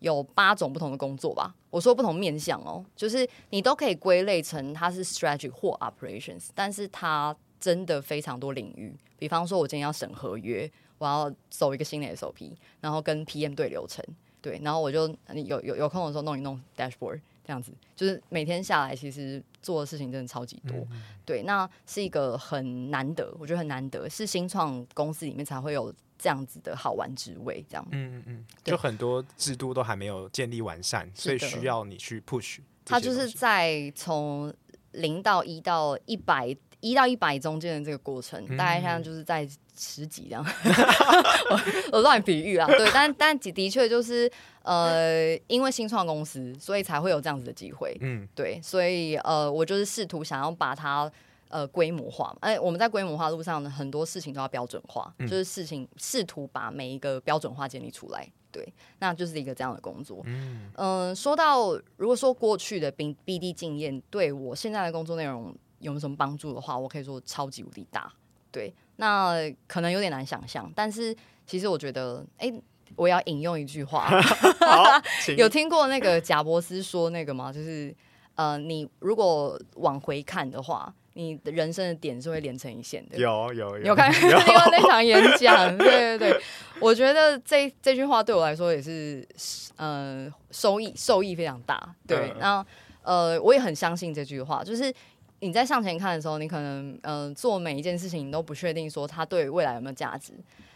有八种不同的工作吧。我说不同面向哦，就是你都可以归类成它是 strategy 或 operations，但是它真的非常多领域。比方说，我今天要审合约，我要走一个新的 SOP，然后跟 PM 对流程。对，然后我就有有有空的时候弄一弄 dashboard，这样子，就是每天下来其实做的事情真的超级多。嗯、对，那是一个很难得，我觉得很难得，是新创公司里面才会有这样子的好玩职位，这样。嗯嗯嗯，就很多制度都还没有建立完善，所以需要你去 push。它就是在从零到一到一百。一到一百中间的这个过程，嗯、大概像就是在十几这样，我我乱比喻啊，对，但但的确就是呃，因为新创公司，所以才会有这样子的机会，嗯，对，所以呃，我就是试图想要把它呃规模化，哎，我们在规模化路上呢，很多事情都要标准化，嗯、就是事情试图把每一个标准化建立出来，对，那就是一个这样的工作，嗯、呃，说到如果说过去的 B B D 经验对我现在的工作内容。有没有什么帮助的话，我可以说超级无敌大。对，那可能有点难想象，但是其实我觉得，哎、欸，我要引用一句话，有听过那个贾伯斯说那个吗？就是呃，你如果往回看的话，你的人生的点是会连成一线的。有有有，有看另外那场演讲？对对对，我觉得这这句话对我来说也是，呃，收益受益非常大。对，那、呃、呃，我也很相信这句话，就是。你在向前看的时候，你可能嗯、做每一件事情你都不确定说它对未来有没有价值，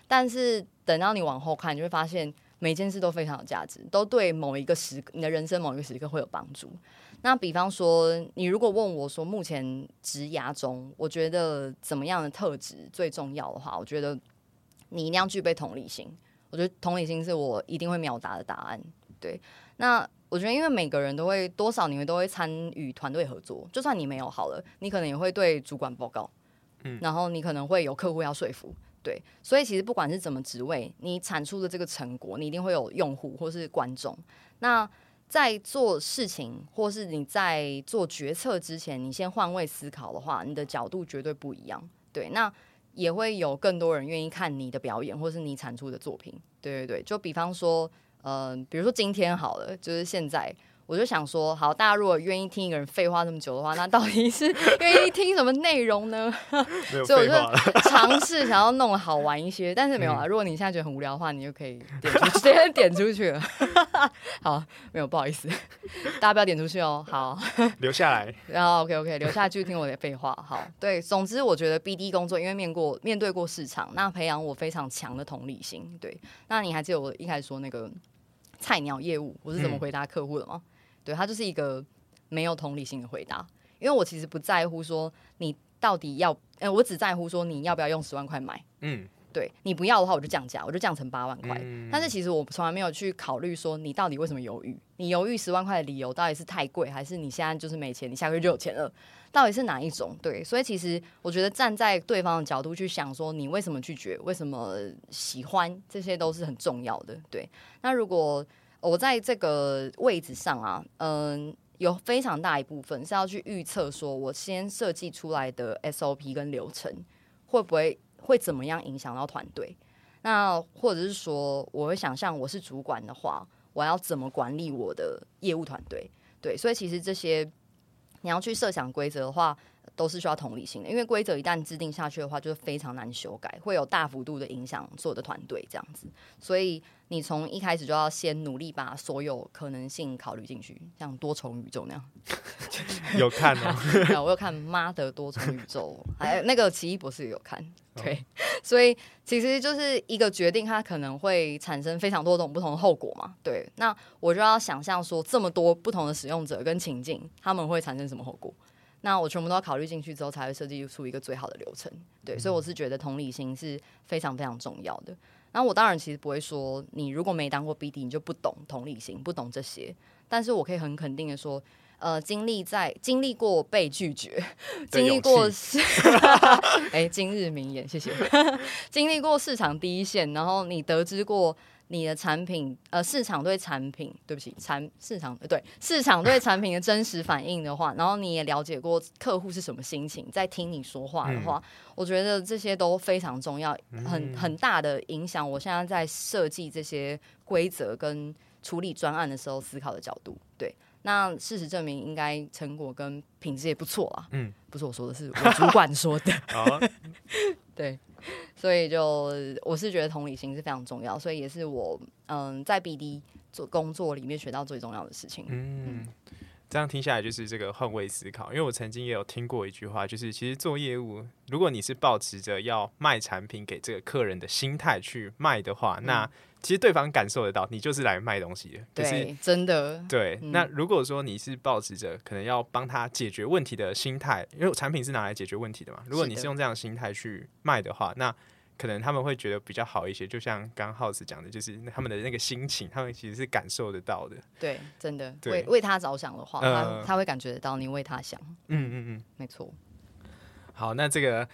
但是等到你往后看，你会发现每件事都非常有价值，都对某一个时你的人生某一个时刻会有帮助。那比方说，你如果问我说目前职涯中，我觉得怎么样的特质最重要的话，我觉得你一定要具备同理心。我觉得同理心是我一定会秒答的答案。对，那。我觉得，因为每个人都会多少，你们都会参与团队合作。就算你没有好了，你可能也会对主管报告，嗯，然后你可能会有客户要说服，对。所以其实不管是怎么职位，你产出的这个成果，你一定会有用户或是观众。那在做事情或是你在做决策之前，你先换位思考的话，你的角度绝对不一样，对。那也会有更多人愿意看你的表演或是你产出的作品，对对对。就比方说。嗯、呃，比如说今天好了，就是现在。我就想说，好，大家如果愿意听一个人废话那么久的话，那到底是 愿意听什么内容呢？所以我就 尝试想要弄好玩一些，但是没有啊。如果你现在觉得很无聊的话，你就可以点出 直接点出去了。好，没有，不好意思，大家不要点出去哦。好，留下来。然后 OK OK，留下来继续听我的废话。好，对，总之我觉得 BD 工作，因为面过面对过市场，那培养我非常强的同理心。对，那你还记得我一开始说那个菜鸟业务，我是怎么回答客户的吗？嗯对，他就是一个没有同理心的回答，因为我其实不在乎说你到底要，呃，我只在乎说你要不要用十万块买，嗯，对，你不要的话，我就降价，我就降成八万块。嗯，但是其实我从来没有去考虑说你到底为什么犹豫，你犹豫十万块的理由到底是太贵，还是你现在就是没钱，你下个月就有钱了，到底是哪一种？对，所以其实我觉得站在对方的角度去想说你为什么拒绝，为什么喜欢，这些都是很重要的。对，那如果。我在这个位置上啊，嗯，有非常大一部分是要去预测，说我先设计出来的 SOP 跟流程会不会会怎么样影响到团队？那或者是说，我会想象我是主管的话，我要怎么管理我的业务团队？对，所以其实这些你要去设想规则的话，都是需要同理心的，因为规则一旦制定下去的话，就是非常难修改，会有大幅度的影响所有的团队这样子，所以。你从一开始就要先努力把所有可能性考虑进去，像多重宇宙那样。有看 吗？我有看《妈的多重宇宙》，还有那个奇异博士也有看。对，哦、所以其实就是一个决定，它可能会产生非常多种不同的后果嘛。对，那我就要想象说，这么多不同的使用者跟情境，他们会产生什么后果？那我全部都要考虑进去之后，才会设计出一个最好的流程。对，所以我是觉得同理心是非常非常重要的。那我当然其实不会说，你如果没当过 BD，你就不懂同理心，不懂这些。但是我可以很肯定的说，呃，经历在经历过被拒绝，经历过是，哎，今日名言，谢谢。经历过市场第一线，然后你得知过。你的产品，呃，市场对产品，对不起，产市场对市场对产品的真实反应的话，然后你也了解过客户是什么心情，在听你说话的话，嗯、我觉得这些都非常重要，很很大的影响。我现在在设计这些规则跟处理专案的时候思考的角度，对，那事实证明，应该成果跟品质也不错啊。嗯，不是我说的，是我主管说的。对。所以就我是觉得同理心是非常重要，所以也是我嗯在 BD 做工作里面学到最重要的事情。嗯，这样听下来就是这个换位思考，因为我曾经也有听过一句话，就是其实做业务，如果你是抱持着要卖产品给这个客人的心态去卖的话，嗯、那其实对方感受得到，你就是来卖东西的。对，是、真的。对，嗯、那如果说你是抱持着可能要帮他解决问题的心态，因为产品是拿来解决问题的嘛，如果你是用这样的心态去卖的话，那可能他们会觉得比较好一些，就像刚刚 House 讲的，就是他们的那个心情，他们其实是感受得到的。对，真的，对为为他着想的话，呃、他他会感觉得到你为他想。嗯嗯嗯，没错。好，那这个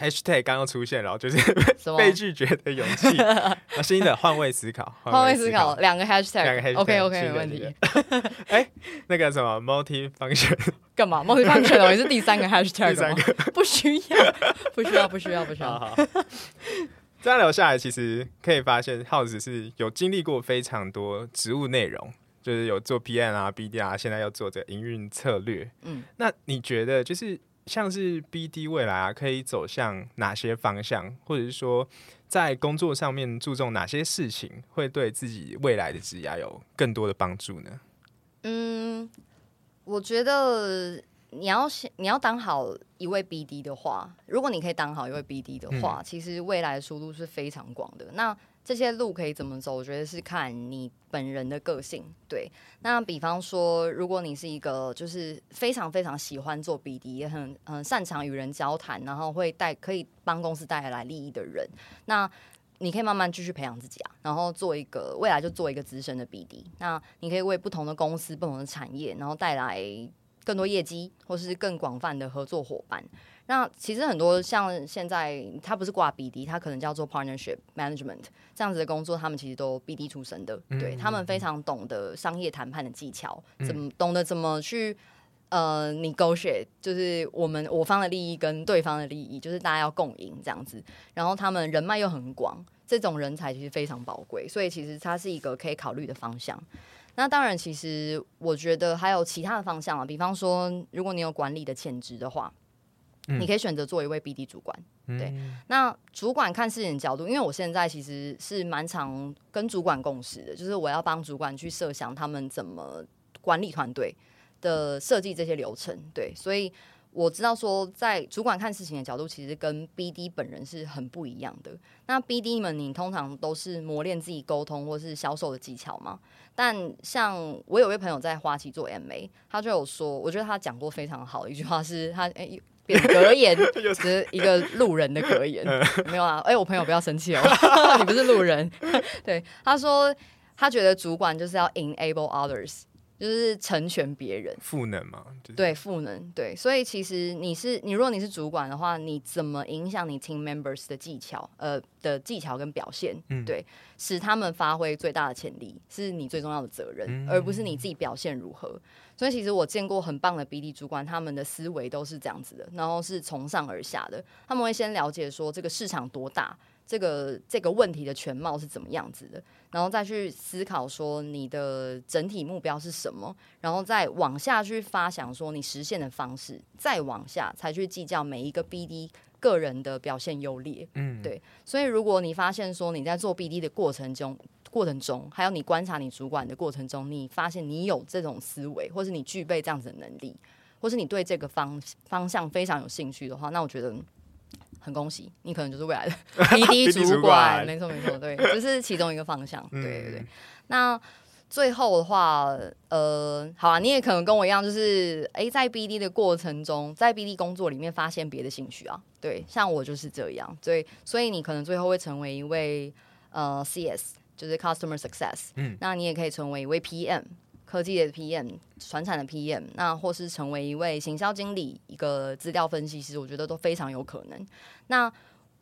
Hashtag 刚刚出现然后，就是 被拒绝的勇气。啊，新的换位思考，换位思考，两个 Hashtag，两个 Hashtag，OK OK，没问题。哎，那个什么 Multi-function。干嘛？Multi-function 我也是第三个 hashtag，第三个不需要，不需要，不需要，不需要。这样聊下来，其实可以发现，House 是有经历过非常多职务内容，就是有做 PM 啊、BD 啊，现在要做这个营运策略。嗯，那你觉得，就是像是 BD 未来啊，可以走向哪些方向，或者是说，在工作上面注重哪些事情，会对自己未来的职业有更多的帮助呢？嗯。我觉得你要先你要当好一位 BD 的话，如果你可以当好一位 BD 的话，嗯、其实未来的出路是非常广的。那这些路可以怎么走？我觉得是看你本人的个性。对，那比方说，如果你是一个就是非常非常喜欢做 BD，也很很擅长与人交谈，然后会带可以帮公司带来利益的人，那。你可以慢慢继续培养自己啊，然后做一个未来就做一个资深的 BD。那你可以为不同的公司、不同的产业，然后带来更多业绩，或是更广泛的合作伙伴。那其实很多像现在，他不是挂 BD，他可能叫做 Partnership Management 这样子的工作，他们其实都 BD 出身的，嗯、对他们非常懂得商业谈判的技巧，怎么懂得怎么去呃 negotiate，就是我们我方的利益跟对方的利益，就是大家要共赢这样子。然后他们人脉又很广。这种人才其实非常宝贵，所以其实它是一个可以考虑的方向。那当然，其实我觉得还有其他的方向啊，比方说，如果你有管理的潜质的话，嗯、你可以选择做一位 BD 主管。嗯、对，那主管看事情的角度，因为我现在其实是蛮常跟主管共识的，就是我要帮主管去设想他们怎么管理团队的设计这些流程。对，所以。我知道说，在主管看事情的角度，其实跟 BD 本人是很不一样的。那 BD 们，你通常都是磨练自己沟通或是销售的技巧嘛？但像我有位朋友在花旗做 MA，他就有说，我觉得他讲过非常好的一句话是他诶，格言，就是一个路人的格言，没有啊？哎，我朋友不要生气哦，你不是路人。对，他说他觉得主管就是要 enable others。就是成全别人，赋能嘛？就是、对，赋能，对。所以其实你是你，如果你是主管的话，你怎么影响你 team members 的技巧？呃，的技巧跟表现，嗯、对，使他们发挥最大的潜力，是你最重要的责任，嗯、而不是你自己表现如何。所以其实我见过很棒的 BD 主管，他们的思维都是这样子的，然后是从上而下的，他们会先了解说这个市场多大。这个这个问题的全貌是怎么样子的，然后再去思考说你的整体目标是什么，然后再往下去发想说你实现的方式，再往下才去计较每一个 BD 个人的表现优劣。嗯，对。所以如果你发现说你在做 BD 的过程中，过程中还有你观察你主管的过程中，你发现你有这种思维，或是你具备这样子的能力，或是你对这个方方向非常有兴趣的话，那我觉得。很恭喜，你可能就是未来的 BD 主管，没错没错，对，这是其中一个方向，对对对。那最后的话，呃，好啊，你也可能跟我一样，就是哎，在 BD 的过程中，在 BD 工作里面发现别的兴趣啊，对，像我就是这样，所以，所以你可能最后会成为一位呃 CS，就是 Customer Success。嗯，那你也可以成为一位 PM，科技的 PM，传产的 PM，那或是成为一位行销经理，一个资料分析师，我觉得都非常有可能。那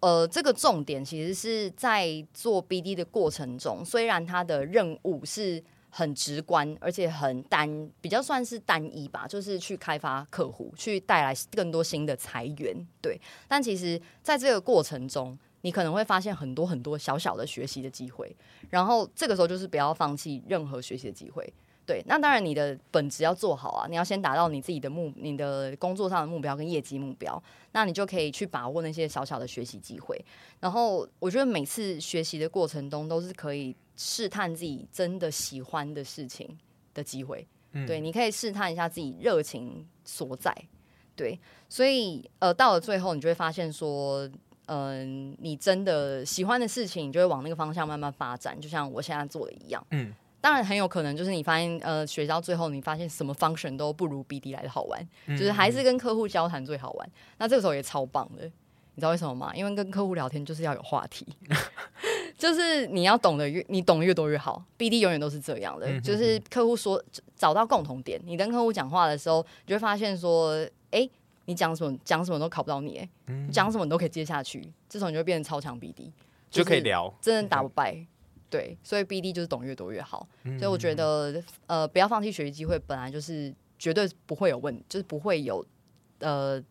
呃，这个重点其实是在做 BD 的过程中，虽然它的任务是很直观，而且很单，比较算是单一吧，就是去开发客户，去带来更多新的财源。对，但其实在这个过程中，你可能会发现很多很多小小的学习的机会，然后这个时候就是不要放弃任何学习的机会。对，那当然你的本职要做好啊，你要先达到你自己的目，你的工作上的目标跟业绩目标，那你就可以去把握那些小小的学习机会。然后我觉得每次学习的过程中，都是可以试探自己真的喜欢的事情的机会。嗯、对，你可以试探一下自己热情所在。对，所以呃，到了最后，你就会发现说，嗯、呃，你真的喜欢的事情，你就会往那个方向慢慢发展，就像我现在做的一样。嗯。当然很有可能，就是你发现，呃，学到最后，你发现什么 function 都不如 BD 来的好玩，嗯、就是还是跟客户交谈最好玩。那这个时候也超棒的，你知道为什么吗？因为跟客户聊天就是要有话题，就是你要懂得越你懂得越多越好。BD 永远都是这样的，就是客户说找到共同点，你跟客户讲话的时候，你就会发现说，哎、欸，你讲什么讲什么都考不到你，讲什么你都可以接下去，这时候你就会变成超强 BD，就可以聊，真的打不败。对，所以 BD 就是懂越多越好，嗯、所以我觉得呃，不要放弃学习机会，本来就是绝对不会有问，就是不会有呃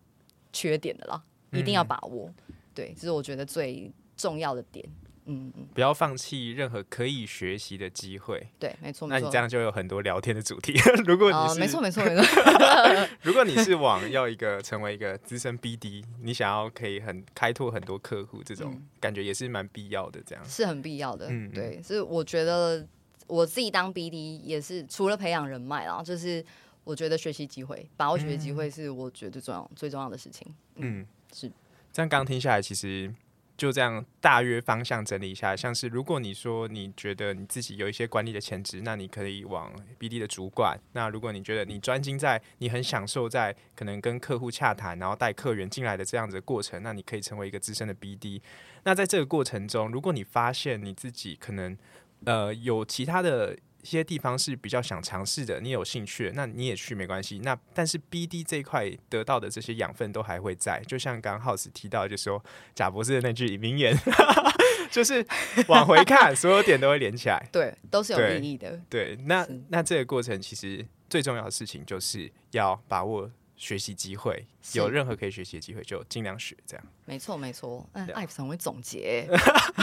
缺点的啦，一定要把握。嗯、对，这是我觉得最重要的点。嗯嗯，不要放弃任何可以学习的机会。对，没错。那你这样就有很多聊天的主题。如果你没错没错没错。如果你是往要一个成为一个资深 BD，你想要可以很开拓很多客户，这种感觉也是蛮必要的。这样是很必要的。嗯，对，所以我觉得我自己当 BD 也是除了培养人脉啊，就是我觉得学习机会，把握学习机会是我觉得最重要、嗯、最重要的事情。嗯，是。这样刚听下来，其实。就这样大约方向整理一下，像是如果你说你觉得你自己有一些管理的潜质，那你可以往 BD 的主管；那如果你觉得你专精在，你很享受在可能跟客户洽谈，然后带客源进来的这样子的过程，那你可以成为一个资深的 BD。那在这个过程中，如果你发现你自己可能呃有其他的。一些地方是比较想尝试的，你有兴趣，那你也去没关系。那但是 BD 这一块得到的这些养分都还会在，就像刚刚 House 提到，就是说贾博士的那句名言，就是往回看，所有点都会连起来，对，都是有意义的。对，那那这个过程其实最重要的事情就是要把握。学习机会，有任何可以学习的机会就尽量学，这样。没错，没错。嗯，Ives 很会总结，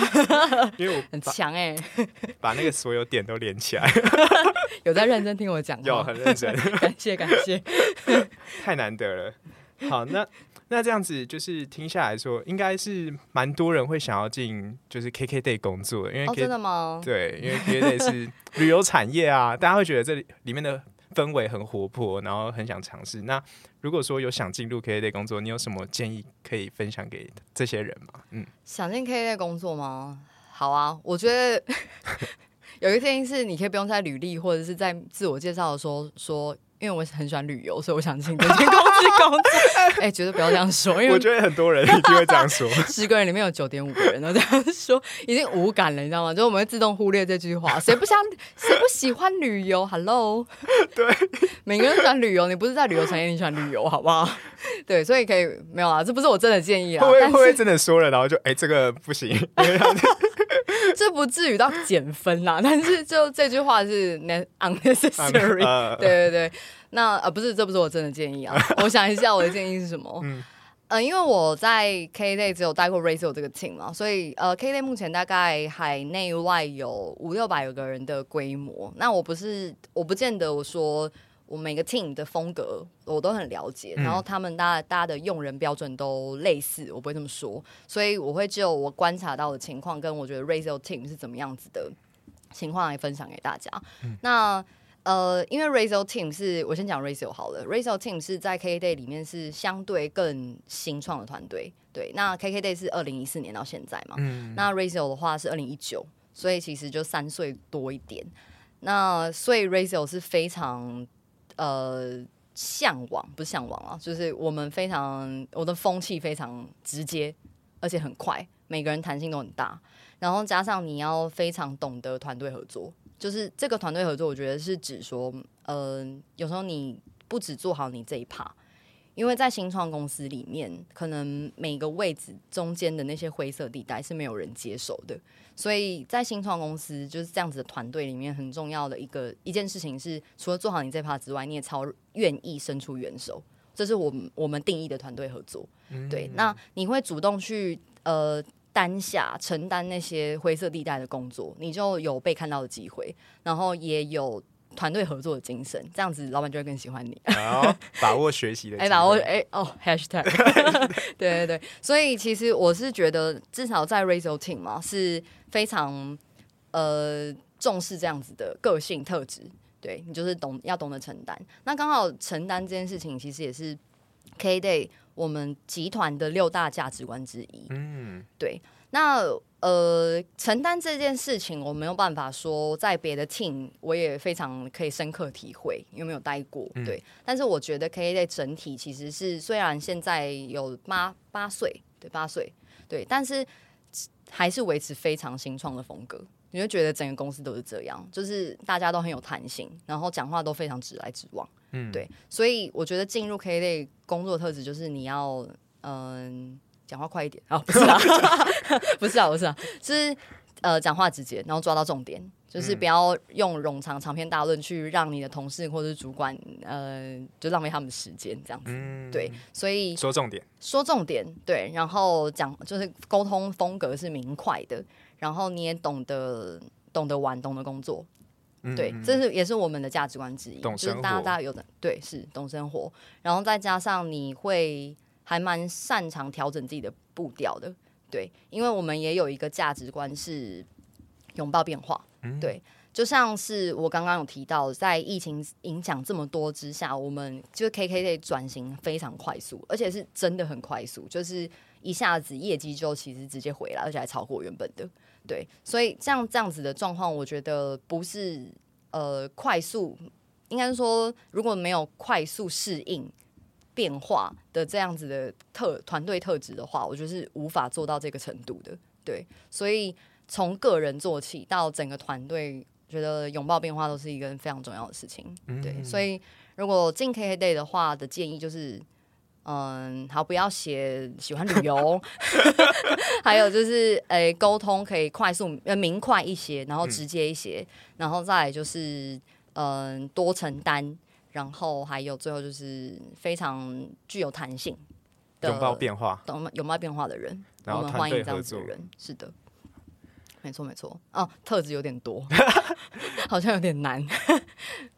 因为我 很强哎，把那个所有点都连起来。有在认真听我讲话，有很认真，感谢感谢，太难得了。好，那那这样子就是听下来说，应该是蛮多人会想要进就是 KKday 工作，因为 K、哦、真的吗？对，因为 KKday 是旅游产业啊，大家会觉得这里里面的。氛围很活泼，然后很想尝试。那如果说有想进入 K A 类工作，你有什么建议可以分享给这些人吗？嗯，想进 K A 类工作吗？好啊，我觉得 有一个建议是，你可以不用在履历或者是在自我介绍的时候说。因为我很喜欢旅游，所以我想进这间公司工作。哎、欸，绝对不要这样说，因为我觉得很多人一定会这样说。十个人里面有九点五个人都这样说，已经无感了，你知道吗？就我们会自动忽略这句话。谁不想，谁不喜欢旅游？Hello，对，每个人喜欢旅游，你不是在旅游产业，你喜欢旅游，好不好？对，所以可以没有啊，这不是我真的建议啊。会不会，会不会真的说了，然后就哎、欸，这个不行。这不至于到减分啦，但是就这句话是 unnecessary。对对对，那呃不是，这不是我真的建议啊。我想一下，我的建议是什么？嗯，呃，因为我在 KKday 只有带过 Razor 这个 team 嘛，所以呃 KKday 目前大概海内外有五六百个人的规模。那我不是，我不见得我说。我每个 team 的风格我都很了解，然后他们大家大家的用人标准都类似，我不会这么说，所以我会就我观察到的情况跟我觉得 Razor team 是怎么样子的情况来分享给大家。嗯、那呃，因为 Razor team 是我先讲 Razor 好了，Razor team 是在 KKday 里面是相对更新创的团队，对，那 KKday 是二零一四年到现在嘛，嗯、那 Razor 的话是二零一九，所以其实就三岁多一点，那所以 Razor 是非常。呃，向往不是向往啊，就是我们非常我的风气非常直接，而且很快，每个人弹性都很大。然后加上你要非常懂得团队合作，就是这个团队合作，我觉得是指说，嗯、有时候你不只做好你这一趴因为在新创公司里面，可能每个位置中间的那些灰色地带是没有人接手的，所以在新创公司就是这样子的团队里面，很重要的一个一件事情是，除了做好你这 part 之外，你也超愿意伸出援手，这是我们我们定义的团队合作。嗯、对，那你会主动去呃。担下承担那些灰色地带的工作，你就有被看到的机会，然后也有团队合作的精神，这样子老板就会更喜欢你。好，把握学习的，哎、欸，把握，哎、欸，哦，hashtag，对对对，所以其实我是觉得，至少在 Razor Team 嘛，是非常呃重视这样子的个性特质。对，你就是懂要懂得承担。那刚好承担这件事情，其实也是 KKday。我们集团的六大价值观之一。嗯，对。那呃，承担这件事情，我没有办法说在别的 team，我也非常可以深刻体会，因为没有待过。对。嗯、但是我觉得 KKday 整体其实是，虽然现在有八八岁，对八岁，对，但是还是维持非常新创的风格。你会觉得整个公司都是这样，就是大家都很有弹性，然后讲话都非常直来直往。嗯，对，所以我觉得进入 KKday 工作特质就是你要嗯讲话快一点。啊，不是啊，不是啊，不是啊，是呃讲话直接，然后抓到重点，就是不要用冗长长篇大论去让你的同事或者是主管呃就浪费他们的时间这样子。嗯，对，所以说重点，说重点，对，然后讲就是沟通风格是明快的，然后你也懂得懂得玩，懂得工作。对，这是也是我们的价值观之一，就是大家大家有的对是懂生活，然后再加上你会还蛮擅长调整自己的步调的，对，因为我们也有一个价值观是拥抱变化，对，就像是我刚刚有提到，在疫情影响这么多之下，我们就是 KKday 转型非常快速，而且是真的很快速，就是一下子业绩就其实直接回来，而且还超过原本的。对，所以这样这样子的状况，我觉得不是呃快速，应该说如果没有快速适应变化的这样子的特团队特质的话，我觉得是无法做到这个程度的。对，所以从个人做起到整个团队，觉得拥抱变化都是一个非常重要的事情。对，所以如果进 KKday 的话的建议就是。嗯，好，不要写喜欢旅游，还有就是，诶、欸，沟通可以快速呃明快一些，然后直接一些，嗯、然后再来就是，嗯，多承担，然后还有最后就是非常具有弹性的，拥抱变化，懂拥抱变化的人，然后我们欢迎这样子的人，是的，没错没错，哦，特质有点多，好像有点难。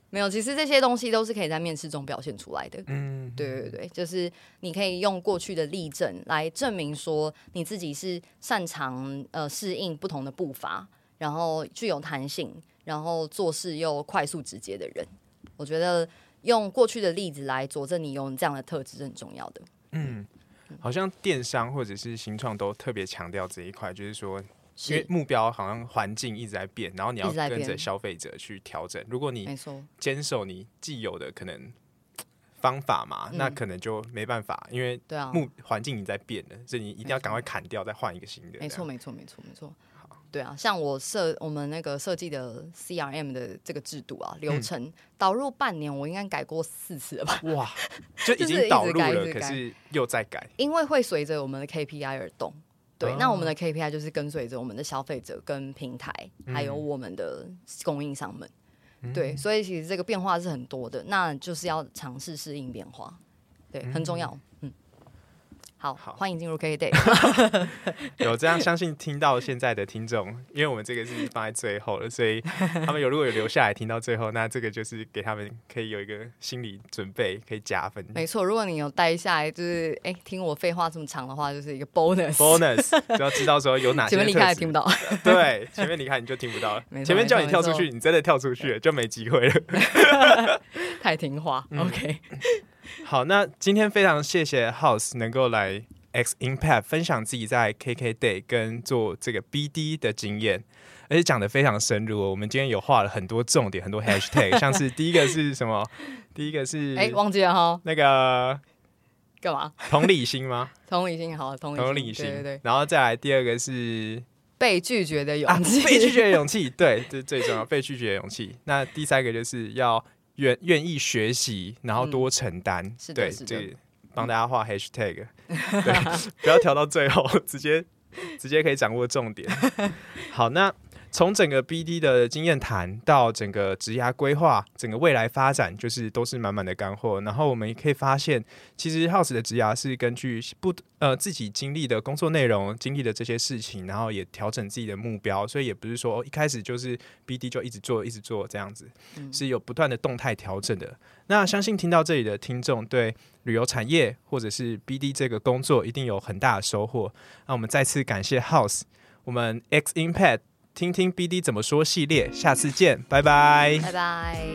没有，其实这些东西都是可以在面试中表现出来的。嗯，对对对，就是你可以用过去的例证来证明说你自己是擅长呃适应不同的步伐，然后具有弹性，然后做事又快速直接的人。我觉得用过去的例子来佐证你有这样的特质是很重要的。嗯，好像电商或者是新创都特别强调这一块，就是说。因为目标好像环境一直在变，然后你要跟着消费者去调整。如果你坚守你既有的可能方法嘛，嗯、那可能就没办法，因为目环境已经在变了，所以你一定要赶快砍掉，再换一个新的。没错，没错，没错，没错。对啊，像我设我们那个设计的 CRM 的这个制度啊流程、嗯、导入半年，我应该改过四次了吧？哇，就已经导入了，可是又在改，因为会随着我们的 KPI 而动。对，那我们的 KPI 就是跟随着我们的消费者、跟平台，还有我们的供应商们。嗯、对，所以其实这个变化是很多的，那就是要尝试适应变化，对，很重要。好，好欢迎进入 KKday。有这样相信听到现在的听众，因为我们这个是放在最后了，所以他们有如果有留下来听到最后，那这个就是给他们可以有一个心理准备，可以加分。没错，如果你有待下来，就是哎、欸、听我废话这么长的话，就是一个 bonus。bonus 就要知道说有哪些。前面离开也听不到。对，前面离开你就听不到了。前面叫你跳出去，你真的跳出去了，就没机会了。太听话。嗯、OK。好，那今天非常谢谢 House 能够来 X Impact 分享自己在 KKday 跟做这个 BD 的经验，而且讲的非常深入。我们今天有画了很多重点，很多 Hashtag，像是第一个是什么？第一个是 哎、欸，忘记了哈，那个干嘛？同理心吗？同理心好，同理心，同理心，对对对。然后再来第二个是被拒绝的勇气，啊、被拒绝的勇 气，对，这最重要，被拒绝的勇气。那第三个就是要愿愿意学习，然后多承担、嗯，对，这帮大家画 hashtag，、嗯、对，不要调到最后，直接直接可以掌握重点。好，那。从整个 BD 的经验谈到整个职涯规划，整个未来发展，就是都是满满的干货。然后我们也可以发现，其实 House 的职涯是根据不呃自己经历的工作内容、经历的这些事情，然后也调整自己的目标。所以也不是说一开始就是 BD 就一直做、一直做这样子，是有不断的动态调整的。那相信听到这里的听众，对旅游产业或者是 BD 这个工作一定有很大的收获。那我们再次感谢 House，我们 X Impact。听听 BD 怎么说系列，下次见，拜拜，拜拜。